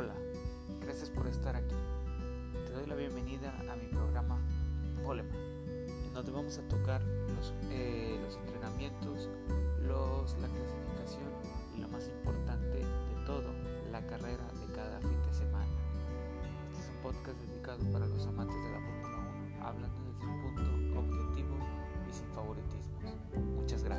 Hola, gracias por estar aquí. Te doy la bienvenida a mi programa Poleman, en donde vamos a tocar los, eh, los entrenamientos, los, la clasificación y lo más importante de todo, la carrera de cada fin de semana. Este es un podcast dedicado para los amantes de la Fórmula 1, hablando desde un punto objetivo y sin favoritismos. Muchas gracias.